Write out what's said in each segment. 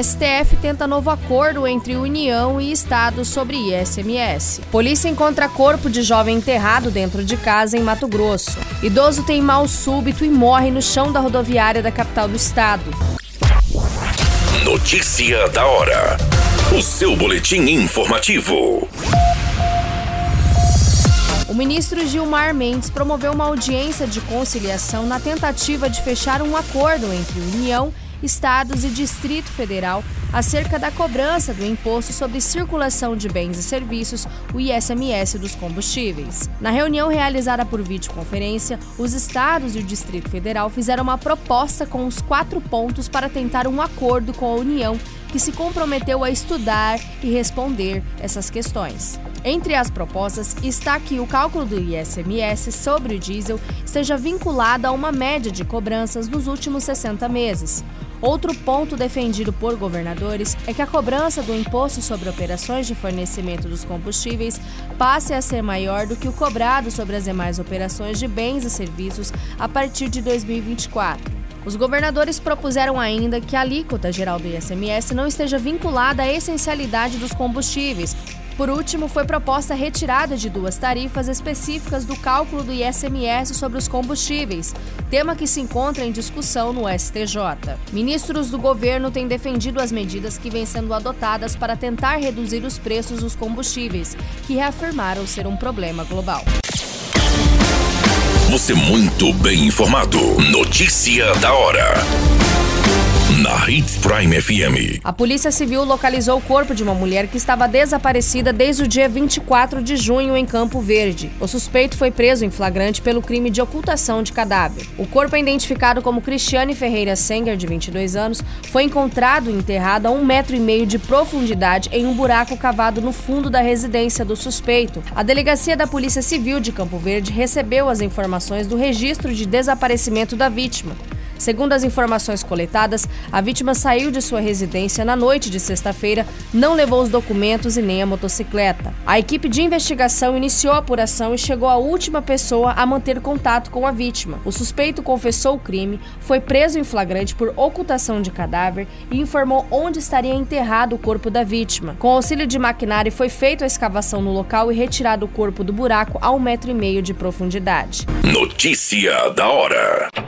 STF tenta novo acordo entre União e Estado sobre ISMS. Polícia encontra corpo de jovem enterrado dentro de casa em Mato Grosso. Idoso tem mal súbito e morre no chão da rodoviária da capital do estado. Notícia da hora. O seu boletim informativo. O ministro Gilmar Mendes promoveu uma audiência de conciliação na tentativa de fechar um acordo entre União e estados e Distrito Federal acerca da cobrança do Imposto sobre Circulação de Bens e Serviços, o ISMS dos combustíveis. Na reunião realizada por videoconferência, os estados e o Distrito Federal fizeram uma proposta com os quatro pontos para tentar um acordo com a União, que se comprometeu a estudar e responder essas questões. Entre as propostas está que o cálculo do ISMS sobre o diesel esteja vinculado a uma média de cobranças nos últimos 60 meses. Outro ponto defendido por governadores é que a cobrança do imposto sobre operações de fornecimento dos combustíveis passe a ser maior do que o cobrado sobre as demais operações de bens e serviços a partir de 2024. Os governadores propuseram ainda que a alíquota geral do ISMS não esteja vinculada à essencialidade dos combustíveis, por último, foi proposta a retirada de duas tarifas específicas do cálculo do ISMS sobre os combustíveis, tema que se encontra em discussão no STJ. Ministros do governo têm defendido as medidas que vêm sendo adotadas para tentar reduzir os preços dos combustíveis, que reafirmaram ser um problema global. Você muito bem informado. Notícia da hora na Hits Prime FM. A Polícia Civil localizou o corpo de uma mulher que estava desaparecida desde o dia 24 de junho em Campo Verde. O suspeito foi preso em flagrante pelo crime de ocultação de cadáver. O corpo é identificado como Cristiane Ferreira Senger, de 22 anos, foi encontrado enterrado a um metro e meio de profundidade em um buraco cavado no fundo da residência do suspeito. A delegacia da Polícia Civil de Campo Verde recebeu as informações do registro de desaparecimento da vítima. Segundo as informações coletadas, a vítima saiu de sua residência na noite de sexta-feira, não levou os documentos e nem a motocicleta. A equipe de investigação iniciou a apuração e chegou à última pessoa a manter contato com a vítima. O suspeito confessou o crime, foi preso em flagrante por ocultação de cadáver e informou onde estaria enterrado o corpo da vítima. Com auxílio de maquinário, foi feita a escavação no local e retirado o corpo do buraco a um metro e meio de profundidade. Notícia da hora.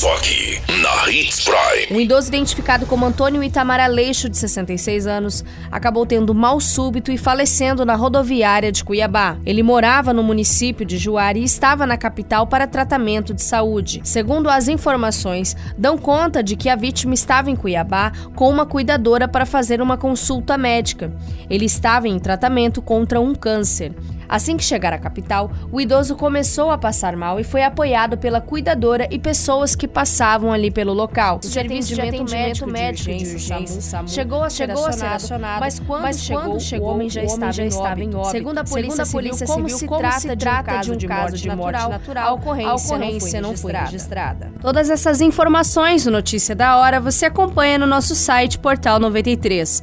Só aqui, na Hits Prime. Um idoso identificado como Antônio Itamar Aleixo, de 66 anos, acabou tendo mal súbito e falecendo na rodoviária de Cuiabá. Ele morava no município de Juari e estava na capital para tratamento de saúde. Segundo as informações, dão conta de que a vítima estava em Cuiabá com uma cuidadora para fazer uma consulta médica. Ele estava em tratamento contra um câncer. Assim que chegar à capital, o idoso começou a passar mal e foi apoiado pela cuidadora e pessoas que passavam ali pelo local. O serviço de atendimento médico, de urgência, SAMU, chegou a ser chegou acionado, mas quando, mas chegou, quando chegou, o homem já, estava, já estava em óbito. Segundo a Polícia, Segundo a polícia Civil, como, se, como trata se trata de um caso de morte natural, natural a ocorrência, a ocorrência não, foi, não foi registrada. Todas essas informações no Notícia da Hora você acompanha no nosso site Portal 93.